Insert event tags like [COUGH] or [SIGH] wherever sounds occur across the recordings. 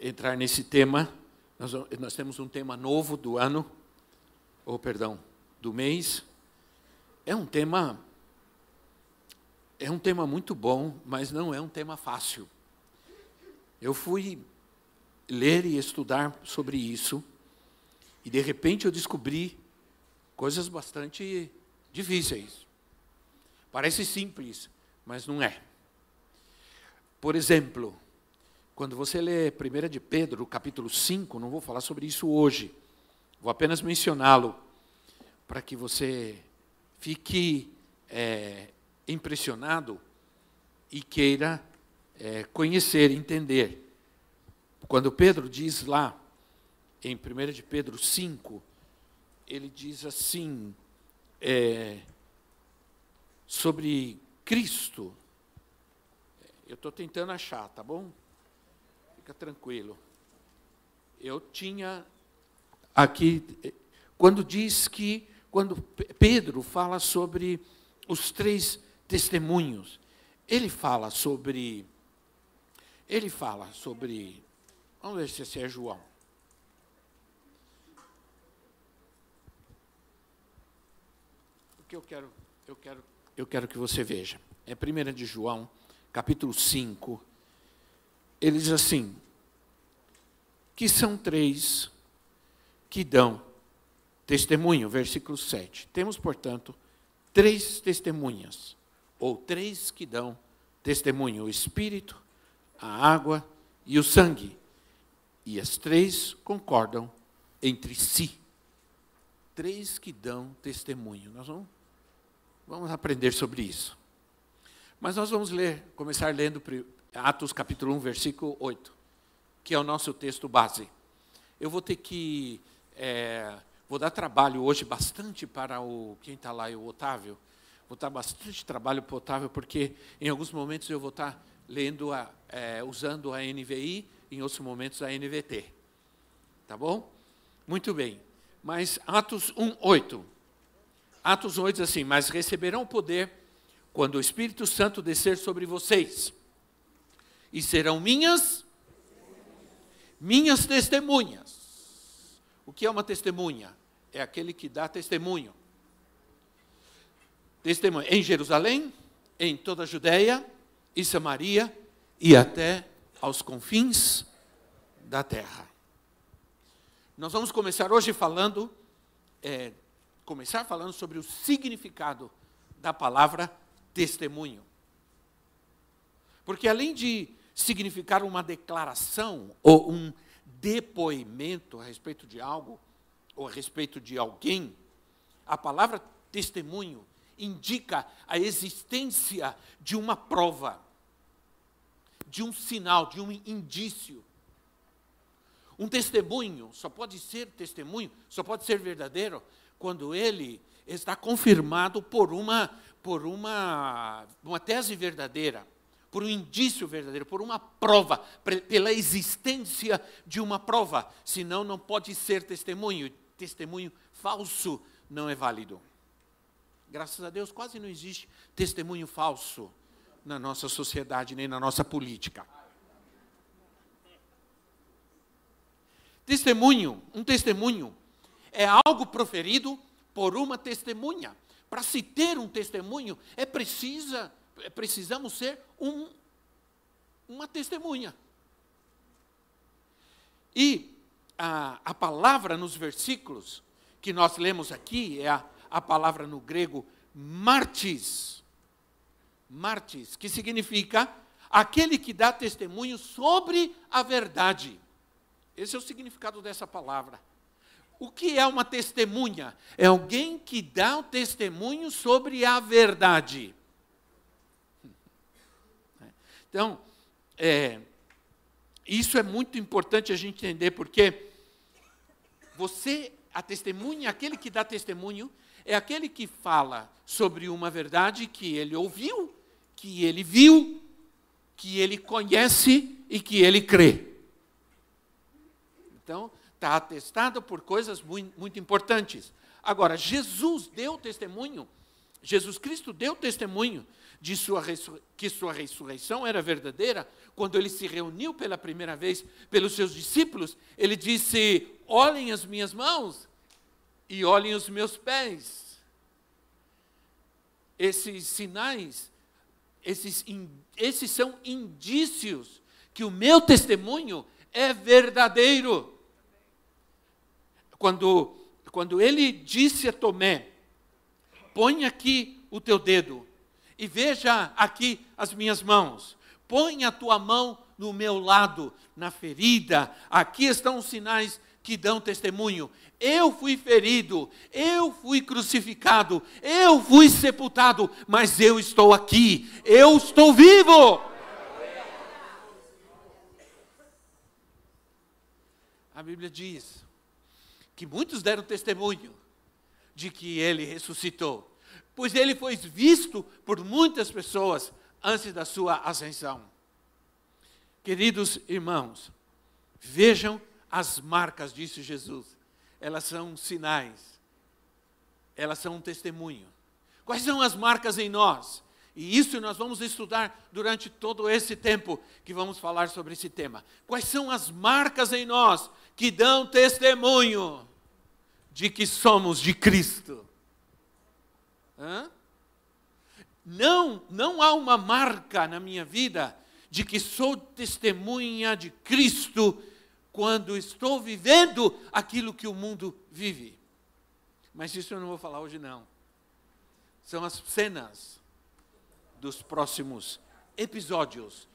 entrar nesse tema. Nós, nós temos um tema novo do ano, ou perdão, do mês. É um tema é um tema muito bom, mas não é um tema fácil. Eu fui ler e estudar sobre isso e de repente eu descobri coisas bastante difíceis. Parece simples, mas não é. Por exemplo, quando você lê 1 de Pedro, capítulo 5, não vou falar sobre isso hoje, vou apenas mencioná-lo, para que você fique é, impressionado e queira é, conhecer, entender. Quando Pedro diz lá, em 1 de Pedro 5, ele diz assim, é, sobre Cristo. Eu estou tentando achar, tá bom? Fica tranquilo. Eu tinha aqui, quando diz que, quando Pedro fala sobre os três testemunhos, ele fala sobre, ele fala sobre, vamos ver se é João. O que eu quero, eu quero, eu quero que você veja. É 1 de João, capítulo 5, ele diz assim: que são três que dão testemunho, versículo 7. Temos, portanto, três testemunhas, ou três que dão testemunho: o Espírito, a água e o sangue. E as três concordam entre si. Três que dão testemunho. Nós vamos, vamos aprender sobre isso. Mas nós vamos ler, começar lendo Atos capítulo 1, versículo 8, que é o nosso texto base. Eu vou ter que. É, vou dar trabalho hoje bastante para o. Quem está lá, o Otávio. Vou dar bastante trabalho para o Otávio, porque em alguns momentos eu vou estar lendo, a, é, usando a NVI, em outros momentos a NVT. Tá bom? Muito bem. Mas Atos 1, 8. Atos 8 diz assim: Mas receberão poder quando o Espírito Santo descer sobre vocês e serão minhas minhas testemunhas. O que é uma testemunha? É aquele que dá testemunho. Testemunha em Jerusalém, em toda a Judéia e Samaria e até aos confins da terra. Nós vamos começar hoje falando, é, começar falando sobre o significado da palavra testemunho. Porque além de significar uma declaração ou um depoimento a respeito de algo ou a respeito de alguém, a palavra testemunho indica a existência de uma prova, de um sinal, de um indício. Um testemunho só pode ser testemunho, só pode ser verdadeiro quando ele está confirmado por uma por uma uma tese verdadeira por um indício verdadeiro, por uma prova, pela existência de uma prova. Senão, não pode ser testemunho. Testemunho falso não é válido. Graças a Deus, quase não existe testemunho falso na nossa sociedade, nem na nossa política. Testemunho, um testemunho, é algo proferido por uma testemunha. Para se ter um testemunho, é precisa precisamos ser um, uma testemunha. E a, a palavra nos versículos que nós lemos aqui é a, a palavra no grego martis. Martis, que significa aquele que dá testemunho sobre a verdade. Esse é o significado dessa palavra. O que é uma testemunha? É alguém que dá o testemunho sobre a verdade. Então, é, isso é muito importante a gente entender, porque você, a testemunha, aquele que dá testemunho, é aquele que fala sobre uma verdade que ele ouviu, que ele viu, que ele conhece e que ele crê. Então, está atestado por coisas muito, muito importantes. Agora, Jesus deu testemunho, Jesus Cristo deu testemunho de sua que sua ressurreição era verdadeira, quando ele se reuniu pela primeira vez pelos seus discípulos, ele disse: Olhem as minhas mãos e olhem os meus pés. Esses sinais, esses, esses são indícios que o meu testemunho é verdadeiro. Quando, quando ele disse a Tomé: Põe aqui o teu dedo e veja aqui as minhas mãos. Põe a tua mão no meu lado, na ferida. Aqui estão os sinais que dão testemunho. Eu fui ferido, eu fui crucificado, eu fui sepultado, mas eu estou aqui, eu estou vivo. A Bíblia diz que muitos deram testemunho de que ele ressuscitou pois ele foi visto por muitas pessoas antes da sua ascensão. Queridos irmãos, vejam as marcas, disse Jesus. Elas são sinais, elas são um testemunho. Quais são as marcas em nós? E isso nós vamos estudar durante todo esse tempo que vamos falar sobre esse tema. Quais são as marcas em nós que dão testemunho de que somos de Cristo? Não, não há uma marca na minha vida de que sou testemunha de Cristo quando estou vivendo aquilo que o mundo vive. Mas isso eu não vou falar hoje não. São as cenas dos próximos episódios.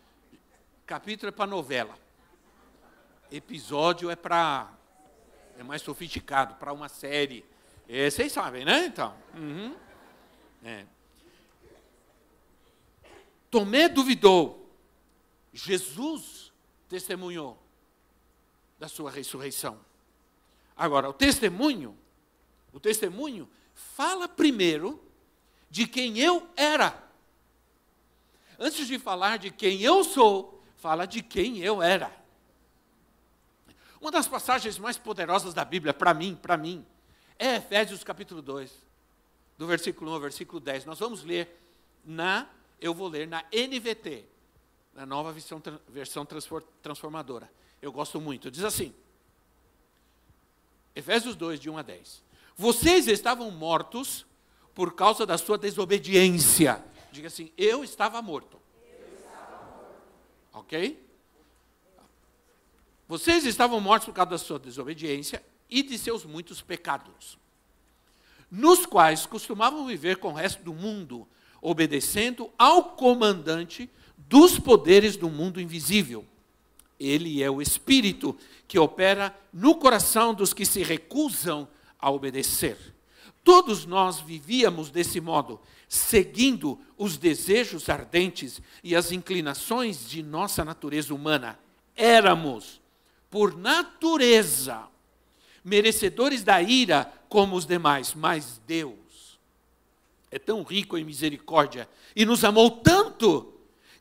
Capítulo é para novela. Episódio é para é mais sofisticado, para uma série. É, vocês sabem, né? Então. Uhum. É. Tomé duvidou, Jesus testemunhou da sua ressurreição. Agora, o testemunho, o testemunho fala primeiro de quem eu era. Antes de falar de quem eu sou, fala de quem eu era. Uma das passagens mais poderosas da Bíblia, para mim, para mim, é Efésios capítulo 2 do versículo 1 ao versículo 10. Nós vamos ler na, eu vou ler na NVT, na nova versão, versão transformadora. Eu gosto muito. Diz assim, Efésios 2, de 1 a 10. Vocês estavam mortos por causa da sua desobediência. Diga assim, eu estava morto. Eu estava morto. Ok? Vocês estavam mortos por causa da sua desobediência e de seus muitos pecados nos quais costumavam viver com o resto do mundo, obedecendo ao comandante dos poderes do mundo invisível. Ele é o Espírito que opera no coração dos que se recusam a obedecer. Todos nós vivíamos desse modo, seguindo os desejos ardentes e as inclinações de nossa natureza humana. Éramos, por natureza, merecedores da ira como os demais, mas Deus é tão rico em misericórdia e nos amou tanto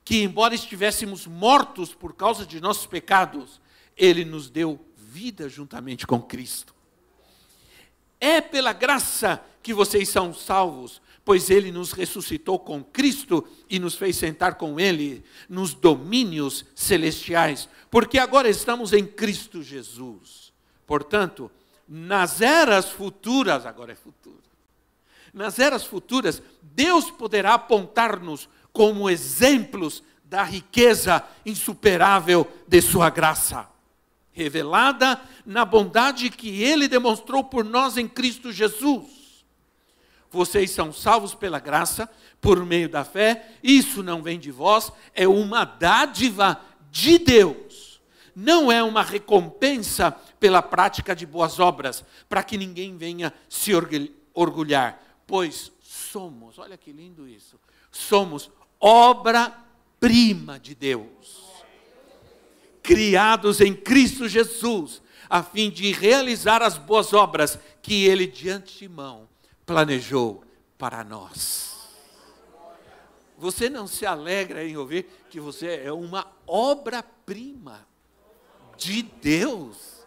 que, embora estivéssemos mortos por causa de nossos pecados, Ele nos deu vida juntamente com Cristo. É pela graça que vocês são salvos, pois Ele nos ressuscitou com Cristo e nos fez sentar com Ele nos domínios celestiais, porque agora estamos em Cristo Jesus. Portanto, nas eras futuras, agora é futuro, nas eras futuras, Deus poderá apontar-nos como exemplos da riqueza insuperável de Sua graça, revelada na bondade que Ele demonstrou por nós em Cristo Jesus. Vocês são salvos pela graça, por meio da fé, isso não vem de vós, é uma dádiva de Deus, não é uma recompensa pela prática de boas obras, para que ninguém venha se orgulhar, pois somos, olha que lindo isso, somos obra-prima de Deus, criados em Cristo Jesus, a fim de realizar as boas obras que Ele de antemão planejou para nós. Você não se alegra em ouvir que você é uma obra-prima de Deus?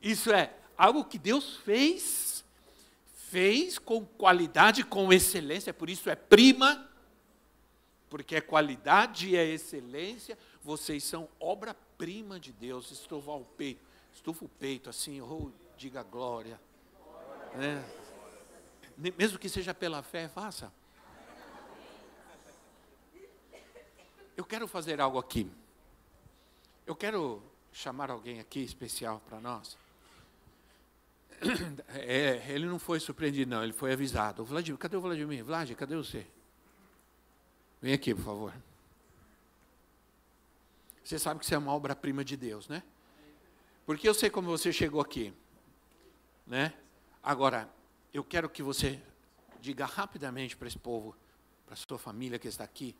Isso é algo que Deus fez, fez com qualidade, com excelência, por isso é prima, porque é qualidade e é excelência, vocês são obra-prima de Deus. Estufa o peito, estufa o peito assim, oh, diga glória. É. Mesmo que seja pela fé, faça. Eu quero fazer algo aqui. Eu quero chamar alguém aqui especial para nós. [CLEARS THROAT] É, ele não foi surpreendido, não, ele foi avisado. O Vladimir, cadê o Vladimir? Vladimir, cadê você? Vem aqui, por favor. Você sabe que você é uma obra-prima de Deus, né? Porque eu sei como você chegou aqui, né? Agora, eu quero que você diga rapidamente para esse povo, para sua família que está aqui,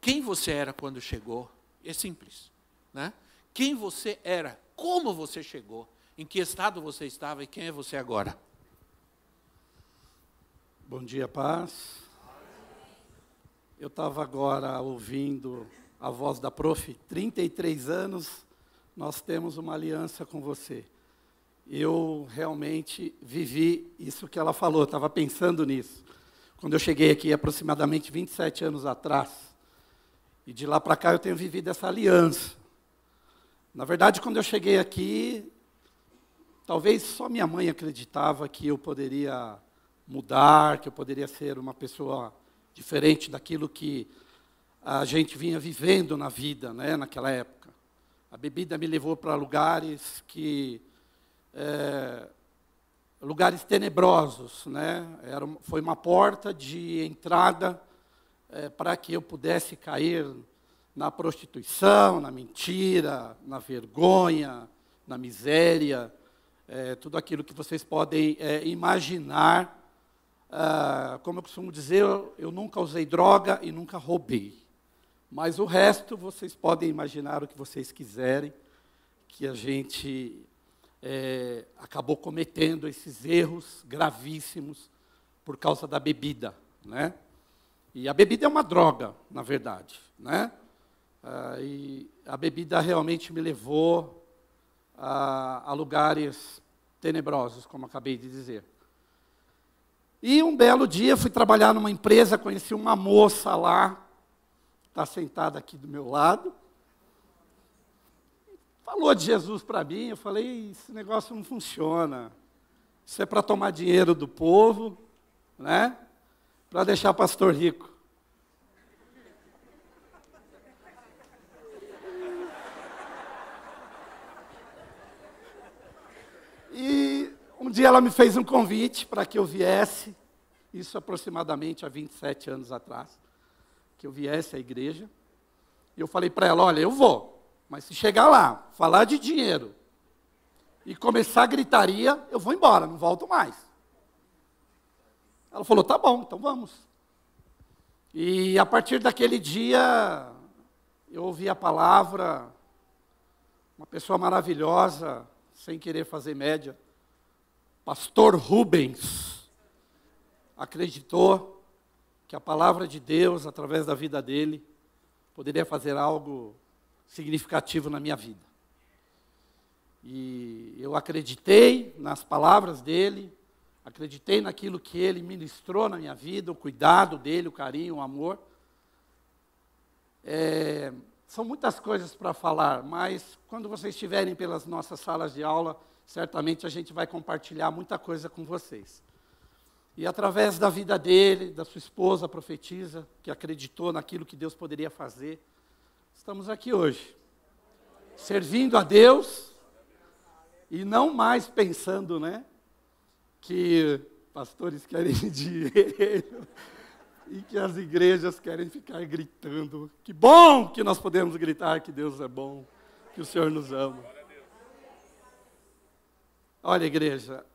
quem você era quando chegou. É simples, né? Quem você era, como você chegou, em que estado você estava e quem é você agora. Bom dia, paz. Eu estava agora ouvindo a voz da prof, 33 anos, nós temos uma aliança com você. Eu realmente vivi isso que ela falou, estava pensando nisso. Quando eu cheguei aqui, aproximadamente 27 anos atrás, e de lá para cá eu tenho vivido essa aliança. Na verdade, quando eu cheguei aqui, talvez só minha mãe acreditava que eu poderia mudar, que eu poderia ser uma pessoa diferente daquilo que a gente vinha vivendo na vida, né, naquela época. A bebida me levou para lugares que é, lugares tenebrosos, né? Era, foi uma porta de entrada é, para que eu pudesse cair na prostituição, na mentira, na vergonha, na miséria, é, tudo aquilo que vocês podem é, imaginar. Ah, como eu costumo dizer, eu, eu nunca usei droga e nunca roubei. Mas o resto vocês podem imaginar o que vocês quiserem, que a gente é, acabou cometendo esses erros gravíssimos por causa da bebida, né? E a bebida é uma droga, na verdade, né? Ah, e a bebida realmente me levou a, a lugares tenebrosos, como acabei de dizer. E um belo dia fui trabalhar numa empresa, conheci uma moça lá está sentada aqui do meu lado, falou de Jesus para mim. Eu falei: esse negócio não funciona. Isso é para tomar dinheiro do povo, né? Para deixar pastor rico. E um dia ela me fez um convite para que eu viesse, isso aproximadamente há 27 anos atrás que eu viesse à igreja. E eu falei para ela: olha, eu vou, mas se chegar lá, falar de dinheiro e começar a gritaria, eu vou embora, não volto mais. Ela falou: tá bom, então vamos. E a partir daquele dia, eu ouvi a palavra, uma pessoa maravilhosa, sem querer fazer média, Pastor Rubens, acreditou que a palavra de Deus, através da vida dele, poderia fazer algo significativo na minha vida. E eu acreditei nas palavras dele, acreditei naquilo que ele ministrou na minha vida, o cuidado dele, o carinho, o amor. É, são muitas coisas para falar, mas quando vocês estiverem pelas nossas salas de aula, certamente a gente vai compartilhar muita coisa com vocês. E através da vida dele, da sua esposa, profetisa, que acreditou naquilo que Deus poderia fazer, estamos aqui hoje. Servindo a Deus e não mais pensando, né? Que pastores querem [LAUGHS] dinheiro e que as igrejas querem ficar gritando. Que bom que nós podemos gritar que Deus é bom, que o Senhor nos ama. Olha, igreja,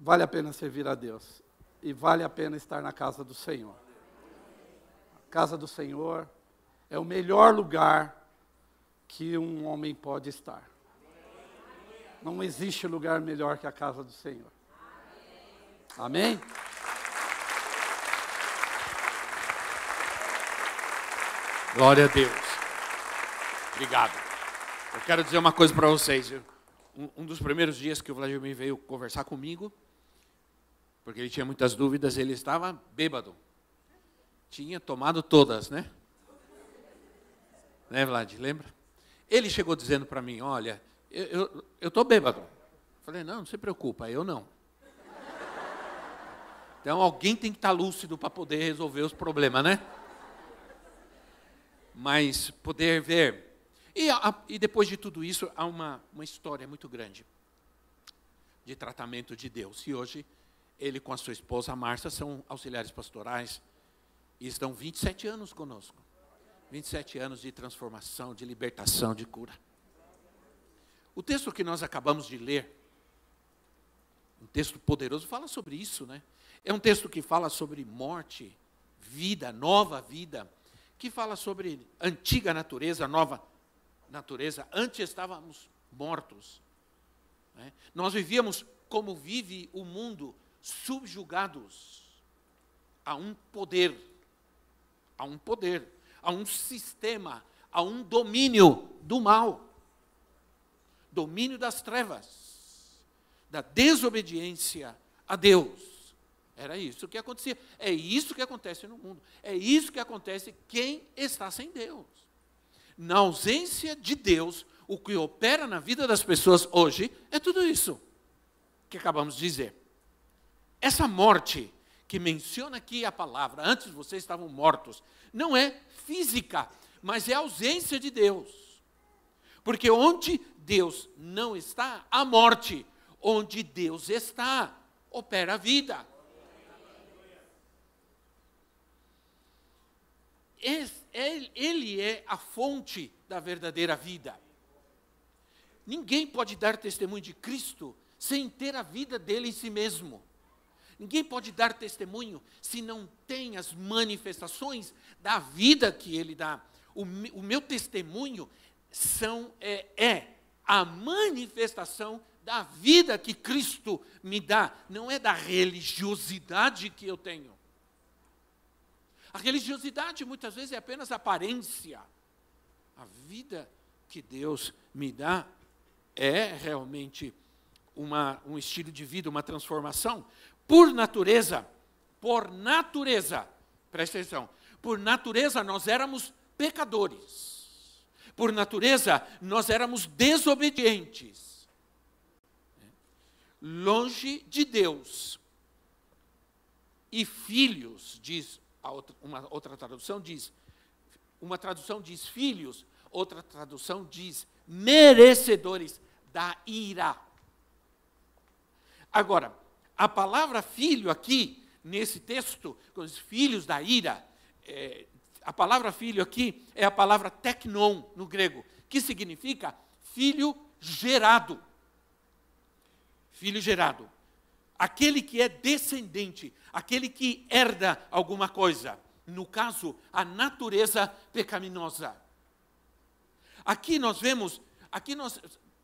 vale a pena servir a Deus e vale a pena estar na casa do Senhor. A casa do Senhor é o melhor lugar que um homem pode estar. Não existe lugar melhor que a casa do Senhor. Amém? Glória a Deus. Obrigado. Eu quero dizer uma coisa para vocês. Um, um, dos primeiros dias que o Vladimir veio conversar comigo, porque ele tinha muitas dúvidas, ele estava bêbado. Tinha tomado todas, né? Né, Vlad? Lembra? Ele chegou dizendo para mim: Olha, eu estou bêbado. Falei: Não, não se preocupa, eu não. Então alguém tem que estar tá lúcido para poder resolver os problemas, né? Mas poder ver. E, a, e depois de tudo isso, há uma, uma história muito grande de tratamento de Deus. E hoje, ele com a sua esposa, Márcia, são auxiliares pastorais e estão 27 anos conosco. 27 anos de transformação, de libertação, de cura. O texto que nós acabamos de ler, um texto poderoso, fala sobre isso, né? É um texto que fala sobre morte, vida, nova vida, que fala sobre antiga natureza, nova natureza. Antes estávamos mortos. Né? Nós vivíamos como vive o mundo, subjugados a um poder, a um poder a um sistema, a um domínio do mal, domínio das trevas, da desobediência a Deus. Era isso que acontecia. É isso que acontece no mundo. É isso que acontece quem está sem Deus. Na ausência de Deus, o que opera na vida das pessoas hoje é tudo isso que acabamos de dizer. Essa morte que menciona aqui a palavra, antes vocês estavam mortos, não é física, mas é ausência de Deus. Porque onde Deus não está, há morte. Onde Deus está, opera a vida. Ele é a fonte da verdadeira vida. Ninguém pode dar testemunho de Cristo sem ter a vida dele em si mesmo. Ninguém pode dar testemunho se não tem as manifestações da vida que ele dá. O, o meu testemunho são, é, é a manifestação da vida que Cristo me dá, não é da religiosidade que eu tenho. A religiosidade muitas vezes é apenas aparência. A vida que Deus me dá é realmente uma, um estilo de vida, uma transformação por natureza, por natureza, presta atenção, por natureza nós éramos pecadores. Por natureza nós éramos desobedientes. Longe de Deus. E filhos, diz outra, uma outra tradução diz, uma tradução diz filhos, outra tradução diz merecedores da ira. Agora, a palavra filho aqui, nesse texto, com os filhos da ira, é, a palavra filho aqui é a palavra teknon no grego, que significa filho gerado. Filho gerado. Aquele que é descendente, aquele que herda alguma coisa. No caso, a natureza pecaminosa. Aqui nós vemos, aqui nós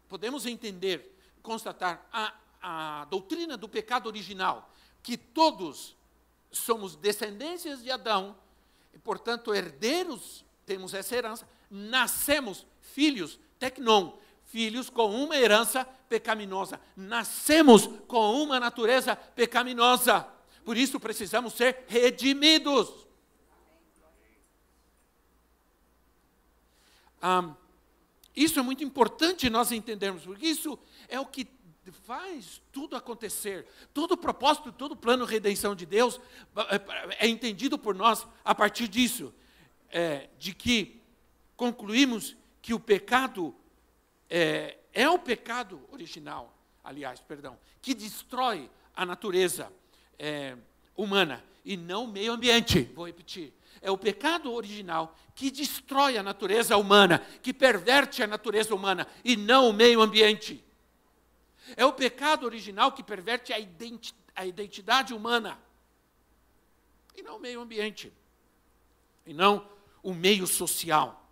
podemos entender, constatar a a doutrina do pecado original, que todos somos descendências de Adão, e, portanto, herdeiros, temos essa herança, nascemos filhos, tecnon, filhos com uma herança pecaminosa. Nascemos com uma natureza pecaminosa. Por isso precisamos ser redimidos. Isso é muito importante nós entendermos, porque isso é o que faz tudo acontecer. Todo o propósito, todo o plano de redenção de Deus é, é entendido por nós a partir disso, é, de que concluímos que o pecado é, é o pecado original, aliás, perdão, que destrói a natureza é, humana e não o meio ambiente. Vou repetir. É o pecado original que destrói a natureza humana, que perverte a natureza humana e não o meio ambiente. É o pecado original que perverte a, identi a identidade humana e não o meio ambiente. E não o meio social.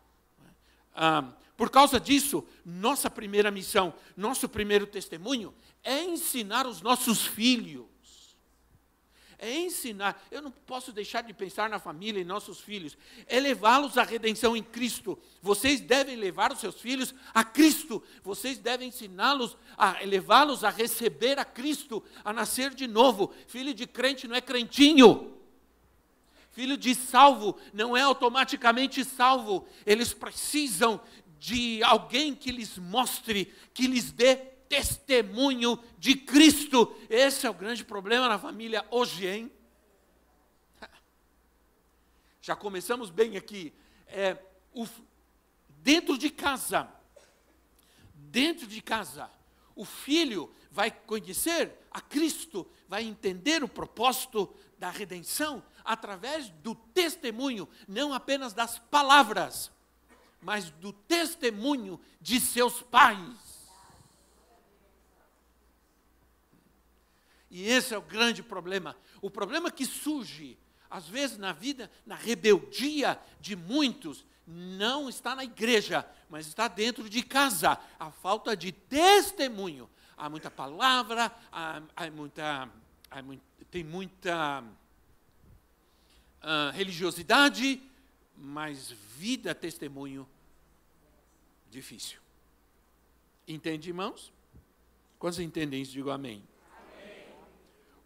Ah, por causa disso, nossa primeira missão, nosso primeiro testemunho é ensinar os nossos filhos é ensinar. Eu não posso deixar de pensar na família e nossos filhos. É levá-los à redenção em Cristo. Vocês devem levar os seus filhos a Cristo. Vocês devem ensiná-los a levá-los a receber a Cristo, a nascer de novo. Filho de crente não é crentinho. Filho de salvo não é automaticamente salvo. Eles precisam de alguém que lhes mostre, que lhes dê testemunho de Cristo. Esse é o grande problema na família hoje, hein? [LAUGHS] Já começamos bem aqui. É, o, dentro de casa, dentro de casa, o filho vai conhecer a Cristo, vai entender o propósito da redenção através do testemunho, não apenas das palavras, mas do testemunho de seus pais. E esse é o grande problema. O problema que surge, às vezes, na vida, na rebeldia de muitos, não está na igreja, mas está dentro de casa. A falta de testemunho. Há muita palavra, há, há muita, há muito, tem muita uh, religiosidade, mas vida, testemunho, difícil. Entende, irmãos? Quantos entendem isso? Digo amém.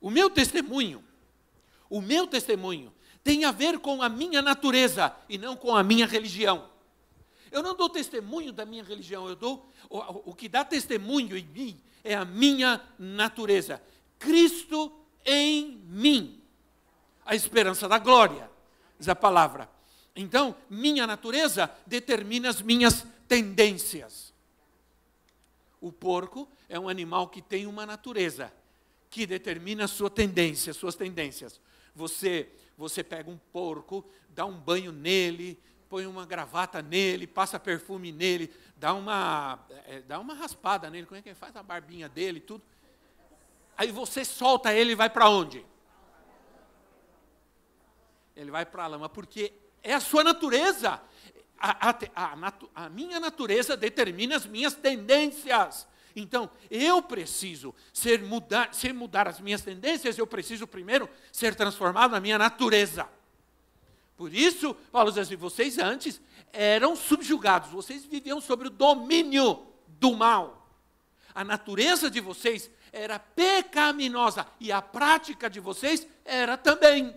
O meu testemunho, o meu testemunho tem a ver com a minha natureza e não com a minha religião. Eu não dou testemunho da minha religião, eu dou o, o que dá testemunho em mim é a minha natureza. Cristo em mim. A esperança da glória, diz a palavra. Então, minha natureza determina as minhas tendências. O porco é um animal que tem uma natureza que determina a sua tendência, suas tendências. Você, você pega um porco, dá um banho nele, põe uma gravata nele, passa perfume nele, dá uma, é, dá uma raspada nele, como é que faz a barbinha dele, tudo. Aí você solta ele e vai para onde? Ele vai para a lama, porque é a sua natureza. A, a, a, a minha natureza determina as minhas tendências. Então, eu preciso ser mudar, ser mudar as minhas tendências, eu preciso primeiro ser transformado na minha natureza. Por isso, Paulo diz assim: vocês antes eram subjugados, vocês viviam sobre o domínio do mal. A natureza de vocês era pecaminosa e a prática de vocês era também.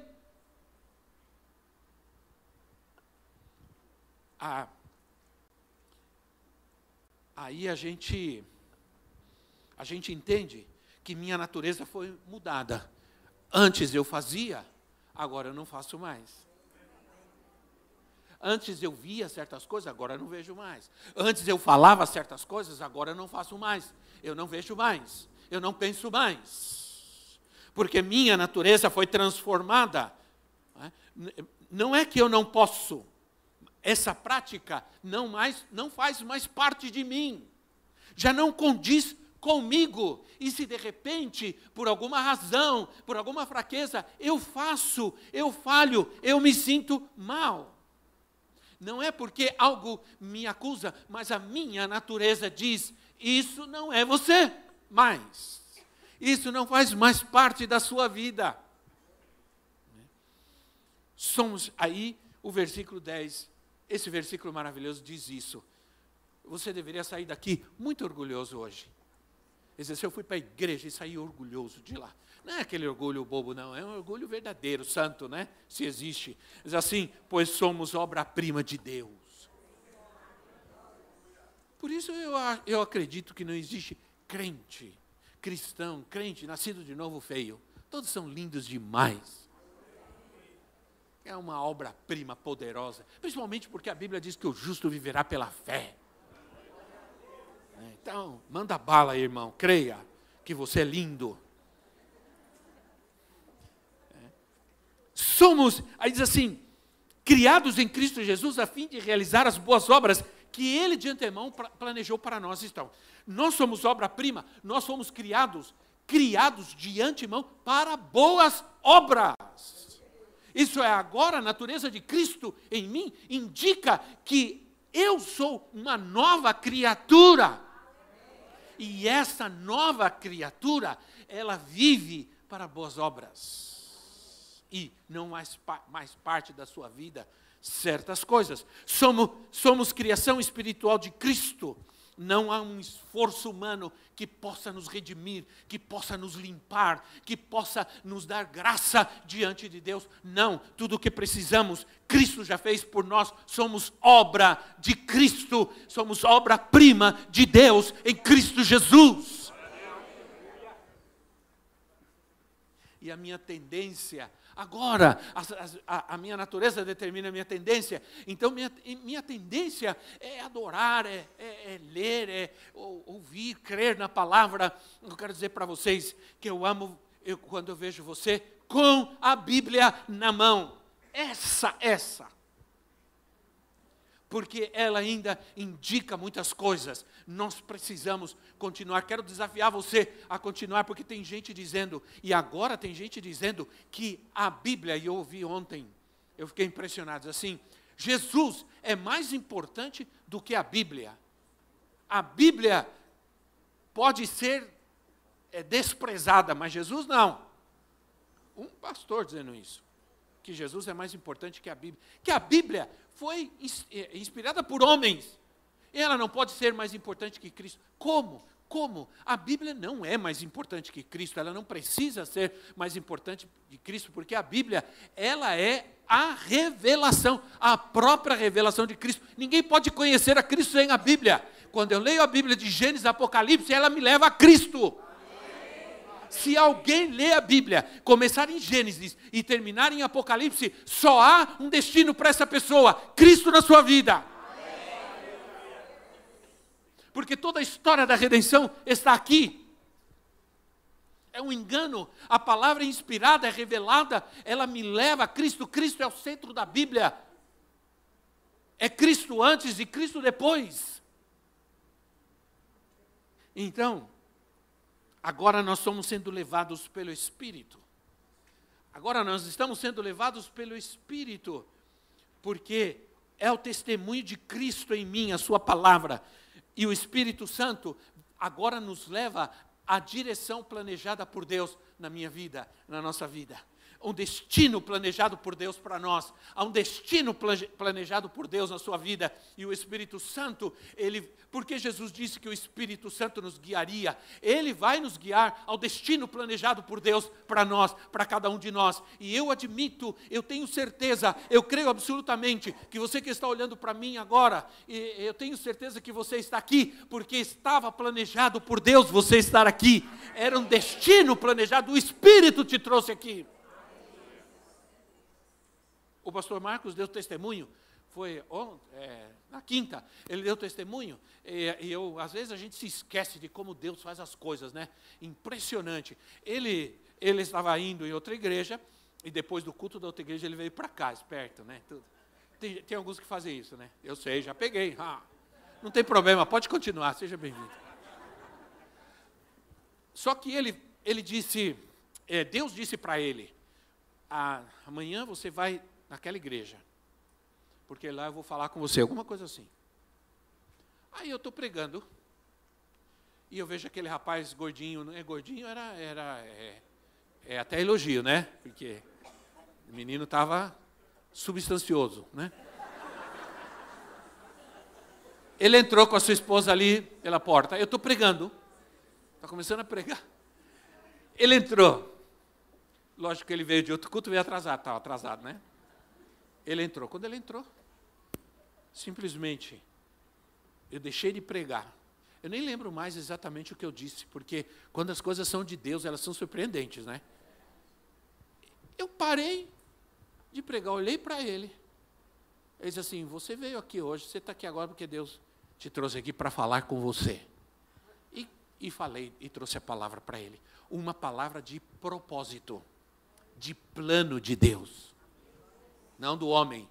Ah, aí a gente a gente entende que minha natureza foi mudada. Antes eu fazia, agora eu não faço mais. Antes eu via certas coisas, agora eu não vejo mais. Antes eu falava certas coisas, agora eu não faço mais. Eu não vejo mais. Eu não penso mais. Porque minha natureza foi transformada. Não é que eu não posso. Essa prática não mais não faz mais parte de mim. Já não condiz comigo. E se de repente, por alguma razão, por alguma fraqueza, eu faço, eu falho, eu me sinto mal. Não é porque algo me acusa, mas a minha natureza diz: isso não é você mais. Isso não faz mais parte da sua vida. Somos aí o versículo 10. Esse versículo maravilhoso diz isso. Você deveria sair daqui muito orgulhoso hoje. Ele disse, eu fui para a igreja e saí orgulhoso de lá. Não é aquele orgulho bobo, não, é um orgulho verdadeiro, santo, né? Se existe. Diz assim, pois somos obra-prima de Deus. Por isso eu, eu acredito que não existe crente, cristão, crente, nascido de novo feio. Todos são lindos demais. É uma obra-prima poderosa, principalmente porque a Bíblia diz que o justo viverá pela fé. Então, manda bala irmão. Creia que você é lindo. É. Somos, aí diz assim, criados em Cristo Jesus a fim de realizar as boas obras que Ele de antemão planejou para nós. Então, nós somos obra-prima, nós fomos criados, criados de antemão para boas obras. Isso é agora a natureza de Cristo em mim, indica que eu sou uma nova criatura. E essa nova criatura, ela vive para boas obras. E não mais, mais parte da sua vida certas coisas. Somos, somos criação espiritual de Cristo. Não há um esforço humano que possa nos redimir, que possa nos limpar, que possa nos dar graça diante de Deus. Não, tudo o que precisamos, Cristo já fez por nós. Somos obra de Cristo, somos obra-prima de Deus em Cristo Jesus. E a minha tendência Agora, a, a, a, minha natureza determina a minha tendência. Então, minha, minha tendência é adorar, é, é, é ler, é ouvir, crer na palavra. Eu quero dizer para vocês que eu amo eu, quando eu vejo você com a Bíblia na mão. Essa, essa porque ela ainda indica muitas coisas. Nós precisamos continuar. Quero desafiar você a continuar, porque tem gente dizendo, e agora tem gente dizendo, que a Bíblia, e eu ouvi ontem, eu fiquei impressionado, assim, Jesus é mais importante do que a Bíblia. A Bíblia pode ser é, desprezada, mas Jesus não. Um pastor dizendo isso, que Jesus é mais importante que a Bíblia. Que a Bíblia foi é, inspirada por homens. Ela não pode ser mais importante que Cristo. Como? Como? A Bíblia não é mais importante que Cristo, ela não precisa ser mais importante que Cristo, porque a Bíblia, ela é a revelação, a própria revelação de Cristo. Ninguém pode conhecer a Cristo sem a Bíblia. Quando eu leio a Bíblia de Gênesis Apocalipse, ela me leva a Cristo. Se alguém lê a Bíblia, começar em Gênesis e terminar em Apocalipse, só há um destino para essa pessoa: Cristo na sua vida. Porque toda a história da redenção está aqui. É um engano. A palavra é inspirada, é revelada, ela me leva a Cristo. Cristo é o centro da Bíblia. É Cristo antes e Cristo depois. Então, Agora nós somos sendo levados pelo Espírito. Agora nós estamos sendo levados pelo Espírito, porque é o testemunho de Cristo em mim, a Sua palavra. E o Espírito Santo agora nos leva à direção planejada por Deus na minha vida, na nossa vida um destino planejado por Deus para nós, há um destino planejado por Deus na sua vida, e o Espírito Santo, ele, porque Jesus disse que o Espírito Santo nos guiaria, ele vai nos guiar ao destino planejado por Deus para nós, para cada um de nós. E eu admito, eu tenho certeza, eu creio absolutamente que você que está olhando para mim agora, eu tenho certeza que você está aqui porque estava planejado por Deus você estar aqui. Era um destino planejado, o Espírito te trouxe aqui. O pastor Marcos deu testemunho, foi é, na quinta, ele deu testemunho, e, e, eu, às vezes a gente se esquece de como Deus faz as coisas, né? Impressionante. Ele, ele estava indo em outra igreja, e depois do culto da outra igreja ele veio para cá, esperto, né? Tem, tem, alguns que fazem isso, né? Eu sei, já peguei. Ah, não tem problema, pode continuar, seja bem-vindo. Só que ele, ele disse, é, Deus disse para ele, ah, amanhã você vai naquela igreja. Porque lá eu vou falar com você, alguma coisa assim. Aí eu estou pregando. E eu vejo aquele rapaz gordinho, não é gordinho, era, era é, é até elogio, né? Porque o menino estava substancioso, né? Ele entrou com a sua esposa ali pela porta. Eu estou pregando. Está começando a pregar. Ele entrou. Lógico que ele veio de outro culto, veio atrasado. Estava atrasado, né? Ele entrou. Quando ele entrou, simplesmente, eu deixei de pregar. Eu nem lembro mais exatamente o que eu disse, porque quando as coisas são de Deus, elas são surpreendentes, né? Eu parei de pregar, olhei para ele. Ele disse assim: Você veio aqui hoje, você está aqui agora porque Deus te trouxe aqui para falar com você. E, e falei, e trouxe a palavra para ele. Uma palavra de propósito, de plano de Deus não do homem,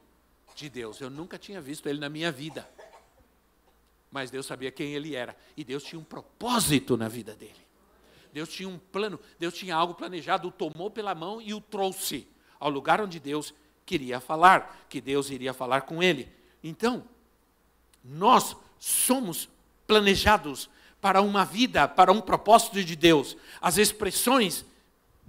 de Deus. Eu nunca tinha visto ele na minha vida. Mas Deus sabia quem ele era. E Deus tinha um propósito na vida dele. Deus tinha um plano, Deus tinha algo planejado, o tomou pela mão e o trouxe. ao lugar onde Deus queria falar, que Deus iria falar com ele. Então, nós somos planejados para uma vida, para um propósito de Deus. As expressões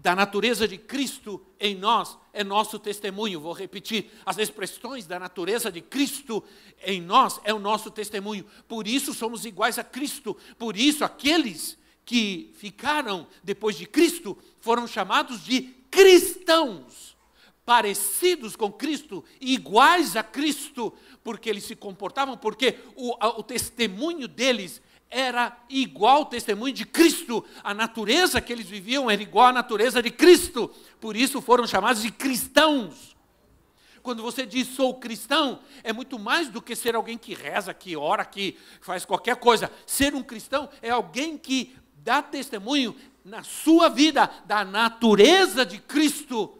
da natureza de Cristo em nós é nosso testemunho. Vou repetir: as expressões da natureza de Cristo em nós é o nosso testemunho. Por isso somos iguais a Cristo. Por isso, aqueles que ficaram depois de Cristo foram chamados de cristãos, parecidos com Cristo, iguais a Cristo, porque eles se comportavam, porque o, o testemunho deles era igual ao testemunho de Cristo. A natureza que eles viviam era igual à natureza de Cristo. Por isso foram chamados de cristãos. Quando você diz sou cristão, é muito mais do que ser alguém que reza, que ora, que faz qualquer coisa. Ser um cristão é alguém que dá testemunho na sua vida da natureza de Cristo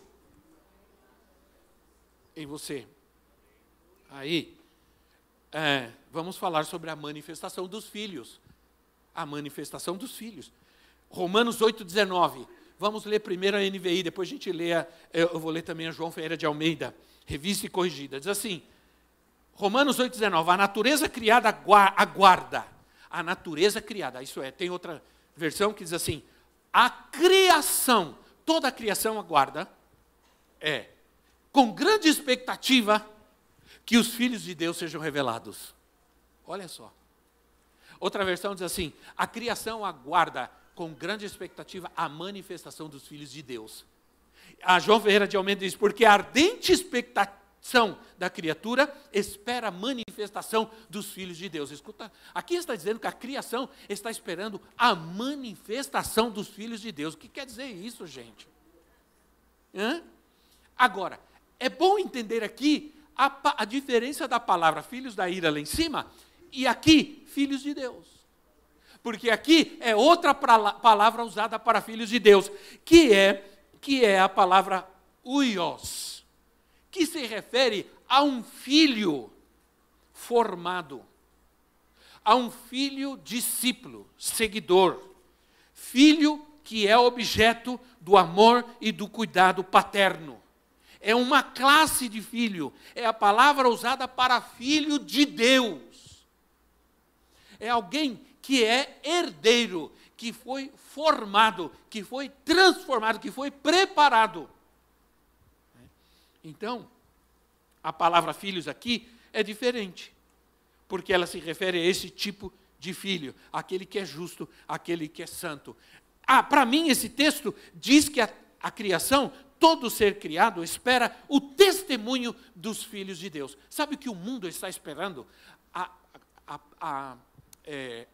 em você. Aí, é, vamos falar sobre a manifestação dos filhos. A manifestação dos filhos. Romanos 8,19. Vamos ler primeiro a NVI, depois a gente lê, a, eu vou ler também a João Ferreira de Almeida, revista e corrigida. Diz assim, Romanos 8,19, a natureza criada aguarda. A natureza criada, isso é, tem outra versão que diz assim, a criação, toda a criação aguarda, é, com grande expectativa, que os filhos de Deus sejam revelados. Olha só. Outra versão diz assim: a criação aguarda com grande expectativa a manifestação dos filhos de Deus. A João Ferreira de Almeida diz: porque a ardente expectação da criatura espera a manifestação dos filhos de Deus. Escuta, aqui está dizendo que a criação está esperando a manifestação dos filhos de Deus. O que quer dizer isso, gente? Hã? Agora, é bom entender aqui a, a diferença da palavra filhos da ira lá em cima e aqui, filhos de Deus. Porque aqui é outra palavra usada para filhos de Deus, que é que é a palavra uios, que se refere a um filho formado, a um filho discípulo, seguidor, filho que é objeto do amor e do cuidado paterno é uma classe de filho, é a palavra usada para filho de Deus. É alguém que é herdeiro, que foi formado, que foi transformado, que foi preparado. Então, a palavra filhos aqui é diferente, porque ela se refere a esse tipo de filho, aquele que é justo, aquele que é santo. Ah, para mim esse texto diz que a, a criação todo ser criado espera o testemunho dos filhos de Deus. Sabe o que o mundo está esperando? A, a, a, é,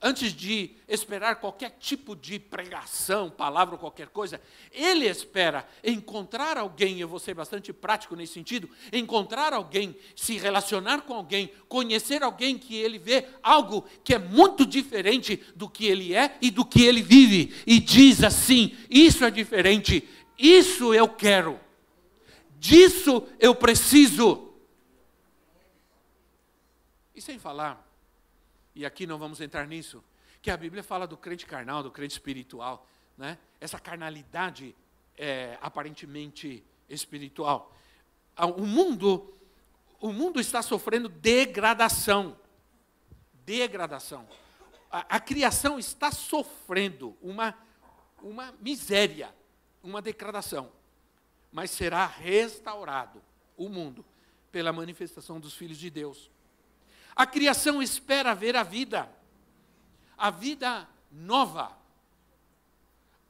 antes de esperar qualquer tipo de pregação, palavra ou qualquer coisa, ele espera encontrar alguém, eu vou ser bastante prático nesse sentido, encontrar alguém, se relacionar com alguém, conhecer alguém que ele vê algo que é muito diferente do que ele é e do que ele vive, e diz assim: Isso é diferente, isso eu quero. Disso eu preciso. E sem falar, e aqui não vamos entrar nisso, que a Bíblia fala do crente carnal, do crente espiritual, né? Essa carnalidade é, aparentemente espiritual. Ah, o mundo, o mundo está sofrendo degradação. Degradação. A, a criação está sofrendo uma, uma miséria uma degradação, mas será restaurado o mundo pela manifestação dos filhos de Deus. A criação espera ver a vida, a vida nova.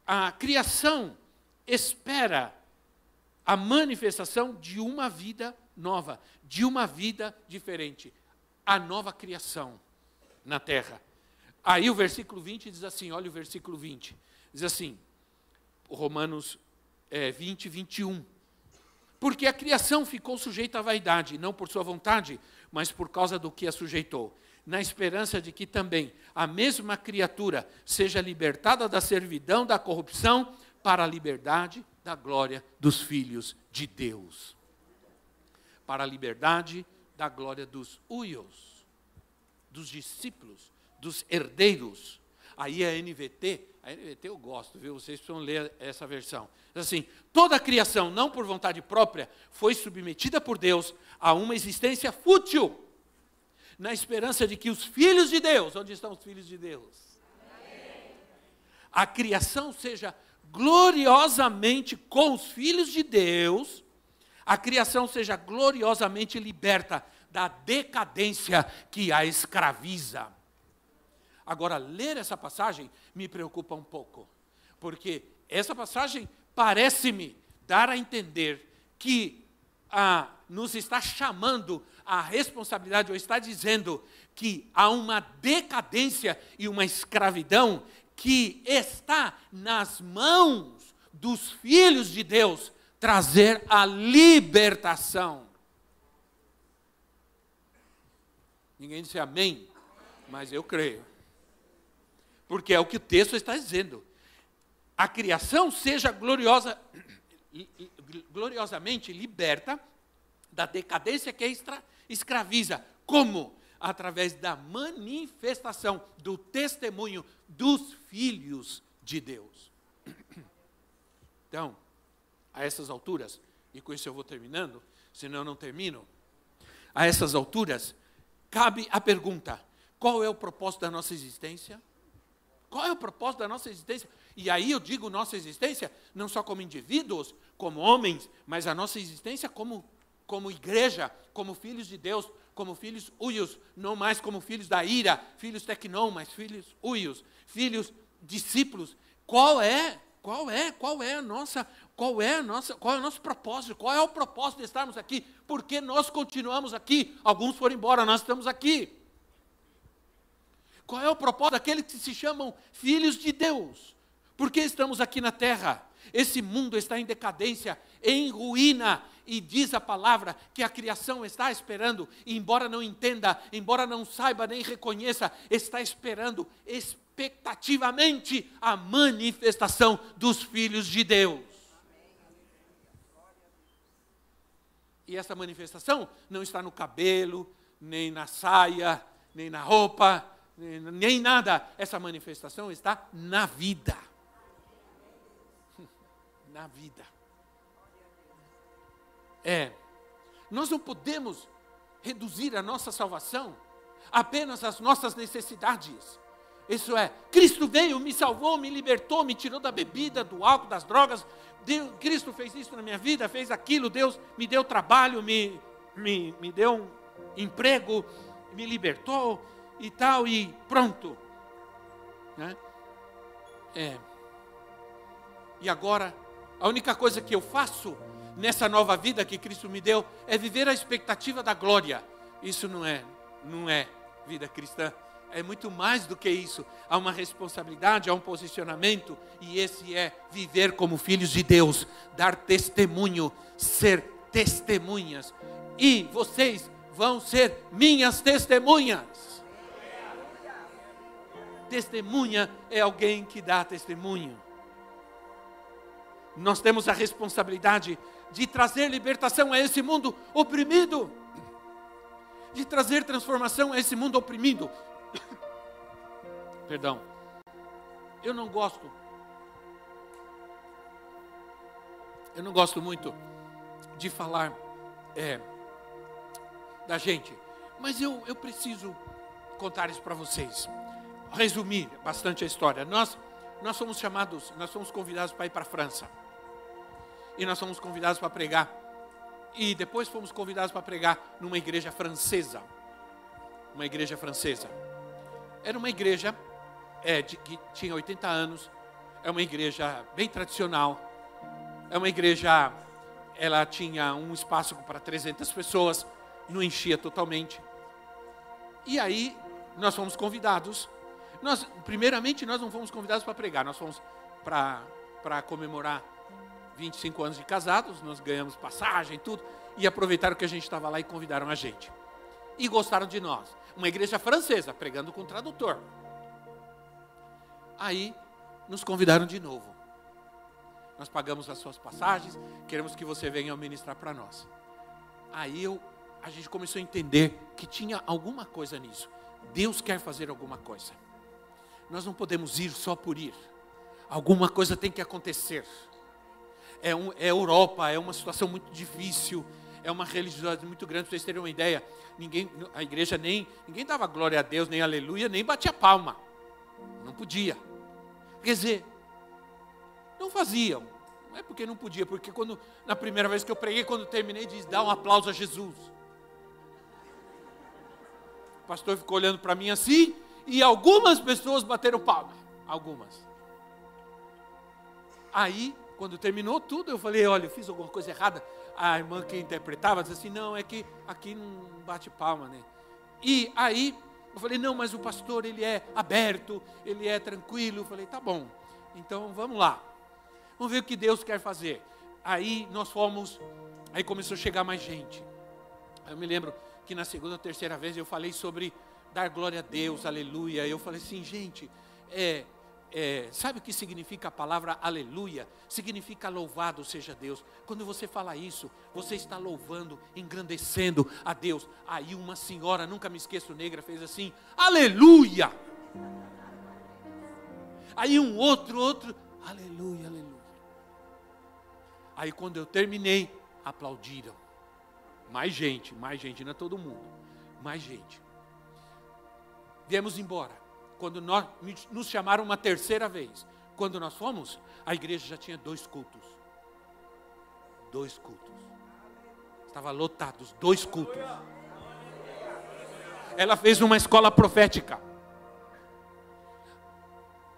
A criação espera a manifestação de uma vida nova, de uma vida diferente, a nova criação na terra. Aí o versículo 20 diz assim: olha o versículo 20, diz assim: Romanos é, 20, 21. Porque a criação ficou sujeita à vaidade, não por sua vontade, mas por causa do que a sujeitou, na esperança de que também a mesma criatura seja libertada da servidão, da corrupção, para a liberdade da glória dos filhos de Deus. Para a liberdade da glória dos uios, dos discípulos, dos herdeiros. Aí a NVT, a NVT eu gosto, viu? Vocês precisam ler essa versão. Assim, toda a criação, não por vontade própria, foi submetida por Deus a uma existência fútil, na esperança de que os filhos de Deus, onde estão os filhos de Deus? A criação seja gloriosamente com os filhos de Deus, a criação seja gloriosamente liberta da decadência que a escraviza. Agora, ler essa passagem me preocupa um pouco, porque essa passagem parece-me dar a entender que ah, nos está chamando a responsabilidade, ou está dizendo que há uma decadência e uma escravidão que está nas mãos dos filhos de Deus trazer a libertação. Ninguém disse amém, mas eu creio. Porque é o que o texto está dizendo. A criação seja gloriosa, gloriosamente liberta da decadência que a escraviza. Como? Através da manifestação do testemunho dos filhos de Deus. [CLEARS THROAT] Então, a essas alturas, e com isso eu vou terminando, senão eu não termino. A essas alturas, cabe a pergunta: qual é o propósito da nossa existência? Qual é o propósito da nossa existência? E aí eu digo nossa existência não só como indivíduos, como homens, mas a nossa existência como, como igreja, como filhos de Deus, como filhos uios, não mais como filhos da ira, filhos tecnon, mas filhos uios, filhos discípulos. Qual é? Qual é? Qual é a nossa? Qual é nossa? Qual é o nosso propósito? Qual é o propósito de estarmos aqui? Por que nós continuamos aqui? Alguns foram embora, nós estamos aqui. Qual é o propósito daqueles que se chamam filhos de Deus? Por que estamos aqui na terra? Esse mundo está em decadência, em ruína, e diz a palavra que a criação está esperando, e embora não entenda, embora não saiba nem reconheça, está esperando expectativamente a manifestação dos filhos de Deus. E essa manifestação não está no cabelo, nem na saia, nem na roupa, nem nada. Essa manifestação está na vida. [LAUGHS] Na vida. É. Nós não podemos reduzir a nossa salvação apenas às nossas necessidades. Isso é, Cristo veio, me salvou, me libertou, me tirou da bebida, do álcool, das drogas. Deus, Cristo fez isso na minha vida, fez aquilo. Deus me deu trabalho, me, me, me deu um emprego, me libertou e tal, e pronto. Né? É. E agora, a única coisa que eu faço nessa nova vida que Cristo me deu é viver a expectativa da glória. Isso não é, não é vida cristã. É muito mais do que isso. Há uma responsabilidade, há um posicionamento, e esse é viver como filhos de Deus, dar testemunho, ser testemunhas. E vocês vão ser minhas testemunhas. Testemunha é alguém que dá testemunho. Nós temos a responsabilidade de trazer libertação a esse mundo oprimido, de trazer transformação a esse mundo oprimido. [COUGHS] Perdão, eu não gosto, eu não gosto muito de falar é, da gente, mas eu, eu preciso contar isso para vocês resumir bastante a história. Nós, nós fomos chamados, nós fomos convidados para ir para a França. E nós fomos convidados para pregar. E depois fomos convidados para pregar numa igreja francesa. Uma igreja francesa. Era uma igreja é, de, que tinha 80 anos. É uma igreja bem tradicional. É uma igreja, ela tinha um espaço para 300 pessoas. Não enchia totalmente. E aí nós fomos convidados nós, primeiramente, nós não fomos convidados para pregar, nós fomos para comemorar 25 anos de casados, nós ganhamos passagem, tudo, e aproveitaram que a gente estava lá e convidaram a gente. E gostaram de nós. Uma igreja francesa, pregando com tradutor. Aí, nos convidaram de novo. Nós pagamos as suas passagens, queremos que você venha ministrar para nós. Aí eu, a gente começou a entender que tinha alguma coisa nisso. Deus quer fazer alguma coisa. Nós não podemos ir só por ir. Alguma coisa tem que acontecer. É, um, é Europa, é uma situação muito difícil, é uma religiosidade muito grande. Para vocês terem uma ideia, ninguém, a igreja nem ninguém dava glória a Deus, nem aleluia, nem batia palma. Não podia. Quer dizer, não faziam. Não é porque não podia, porque quando na primeira vez que eu preguei, quando terminei, diz: dá um aplauso a Jesus. O pastor ficou olhando para mim assim, e algumas pessoas bateram palma. Algumas. Aí, quando terminou tudo, eu falei: olha, eu fiz alguma coisa errada. A irmã que interpretava disse assim: não, é que aqui não bate palma, né? E aí, eu falei: não, mas o pastor, ele é aberto, ele é tranquilo. Eu falei: tá bom, então vamos lá. Vamos ver o que Deus quer fazer. Aí nós fomos, aí começou a chegar mais gente. Eu me lembro que na segunda ou terceira vez eu falei sobre dar glória a Deus, aleluia. Eu falei assim, gente, é, é, sabe o que significa a palavra aleluia? Significa louvado seja Deus. Quando você fala isso, você está louvando, engrandecendo a Deus. Aí uma senhora, nunca me esqueço, negra, fez assim: aleluia. Aí um outro, outro, aleluia, aleluia. Aí quando eu terminei, aplaudiram. Mais gente, mais gente, não é todo mundo, mais gente. Viemos embora. Quando nós nos chamaram uma terceira vez, quando nós fomos, a igreja já tinha dois cultos. Dois cultos. Estava lotados, dois cultos. Ela fez uma escola profética.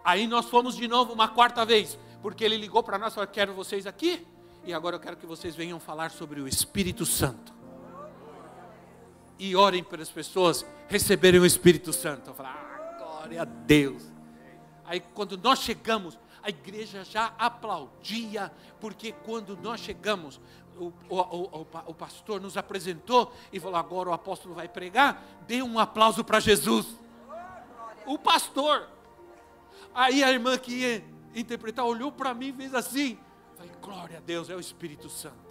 Aí nós fomos de novo uma quarta vez, porque ele ligou para nós e falou: Quero vocês aqui, e agora eu quero que vocês venham falar sobre o Espírito Santo e orem para as pessoas receberem o Espírito Santo. Eu falei, ah, glória a Deus. Aí quando nós chegamos, a igreja já aplaudia, porque quando nós chegamos, o, o, o, o, pastor nos apresentou e falou: agora o apóstolo vai pregar, dê um aplauso para Jesus. O pastor. Aí a irmã que ia interpretar olhou para mim e fez assim: falei, glória a Deus, é o Espírito Santo.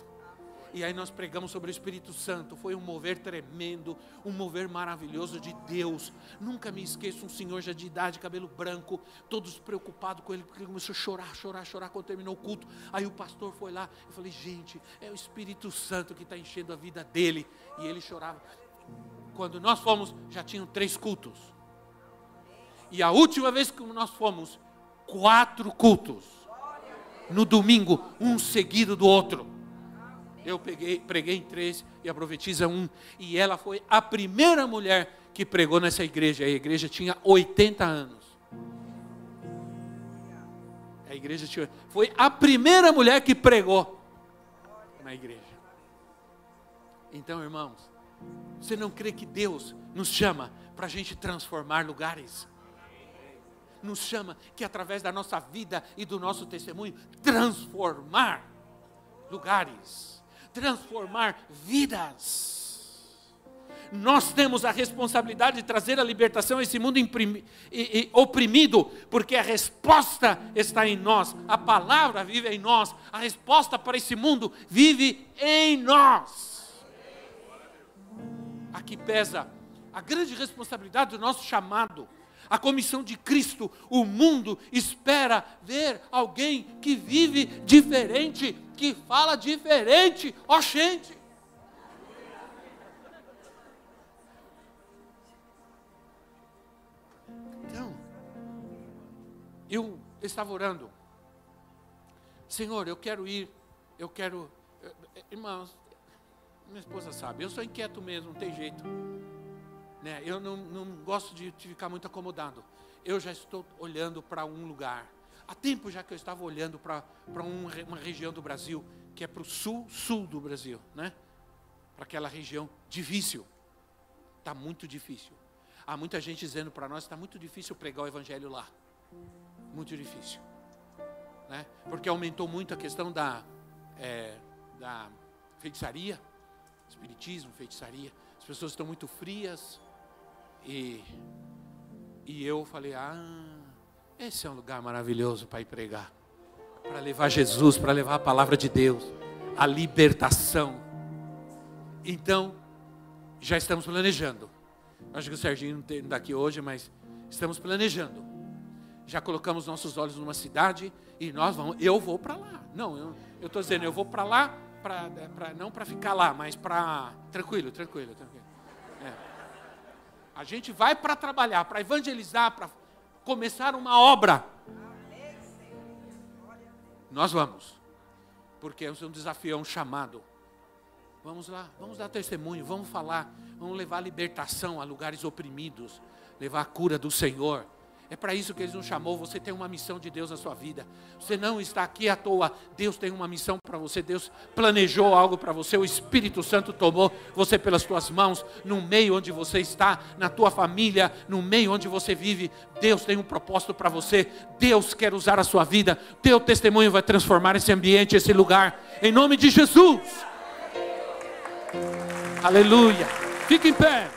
E aí nós pregamos sobre o Espírito Santo. Foi um mover tremendo, um mover maravilhoso de Deus. Nunca me esqueço um senhor já de idade, cabelo branco, todos preocupados com ele, porque ele começou a chorar, chorar, chorar quando terminou o culto. Aí o pastor foi lá, eu falei, gente, é o Espírito Santo que está enchendo a vida dele. E ele chorava. Quando nós fomos, já tinham três cultos. E a última vez que nós fomos, quatro cultos. No domingo, um seguido do outro eu peguei, preguei em três e a profetisa um. E ela foi a primeira mulher que pregou nessa igreja. A igreja tinha 80 anos. A igreja tinha, foi a primeira mulher que pregou na igreja. Então, irmãos, você não crê que Deus nos chama para a gente transformar lugares? Nos chama que através da nossa vida e do nosso testemunho, transformar lugares transformar vidas. Nós temos a responsabilidade de trazer a libertação a esse mundo imprimi, e, e, oprimido, porque a resposta está em nós, a palavra vive em nós, a resposta para esse mundo vive em nós. Aqui pesa a grande responsabilidade do nosso chamado a comissão de Cristo, o mundo espera ver alguém que vive diferente, que fala diferente. Ó, oh, gente! Então, eu estava orando, Senhor, eu quero ir, eu quero, irmãos, minha esposa sabe, eu sou inquieto mesmo, não tem jeito. Né? Eu não, não gosto de, ficar muito acomodado. Eu já estou olhando para um lugar. Há tempo já que eu estava olhando para um, uma região do Brasil que é para o sul, sul do Brasil, né? Para aquela região difícil. Está muito difícil. Há muita gente dizendo para nós está muito difícil pregar o evangelho lá. Muito difícil. Né? Porque aumentou muito a questão da, é, da feitiçaria, espiritismo, feitiçaria. As pessoas estão muito frias, e, e eu falei: ah, esse é um lugar maravilhoso para ir pregar, para levar Jesus, para levar a palavra de Deus, a libertação. Então, já estamos planejando. Acho que o Serginho não está aqui hoje, mas estamos planejando. já colocamos nossos olhos numa cidade e nós vamos, eu vou para lá. Não, eu estou dizendo, eu vou para lá, pra, pra, não para ficar lá, mas para. Tranquilo, tranquilo, tranquilo. A gente vai para trabalhar, para evangelizar, para começar uma obra. Nós vamos, porque é um desafio, é um chamado. Vamos lá, vamos dar testemunho, vamos falar, vamos levar libertação a lugares oprimidos, levar a cura do Senhor. É para isso que Ele nos chamou. Você tem uma missão de Deus na sua vida. Você não está aqui à toa. Deus tem uma missão para você. Deus planejou algo para você. O Espírito Santo tomou você pelas tuas mãos, no meio onde você está, na tua família, no meio onde você vive. Deus tem um propósito para você. Deus quer usar a sua vida. Teu testemunho vai transformar esse ambiente, esse lugar. Em nome de Jesus. Aleluia. Fique em pé.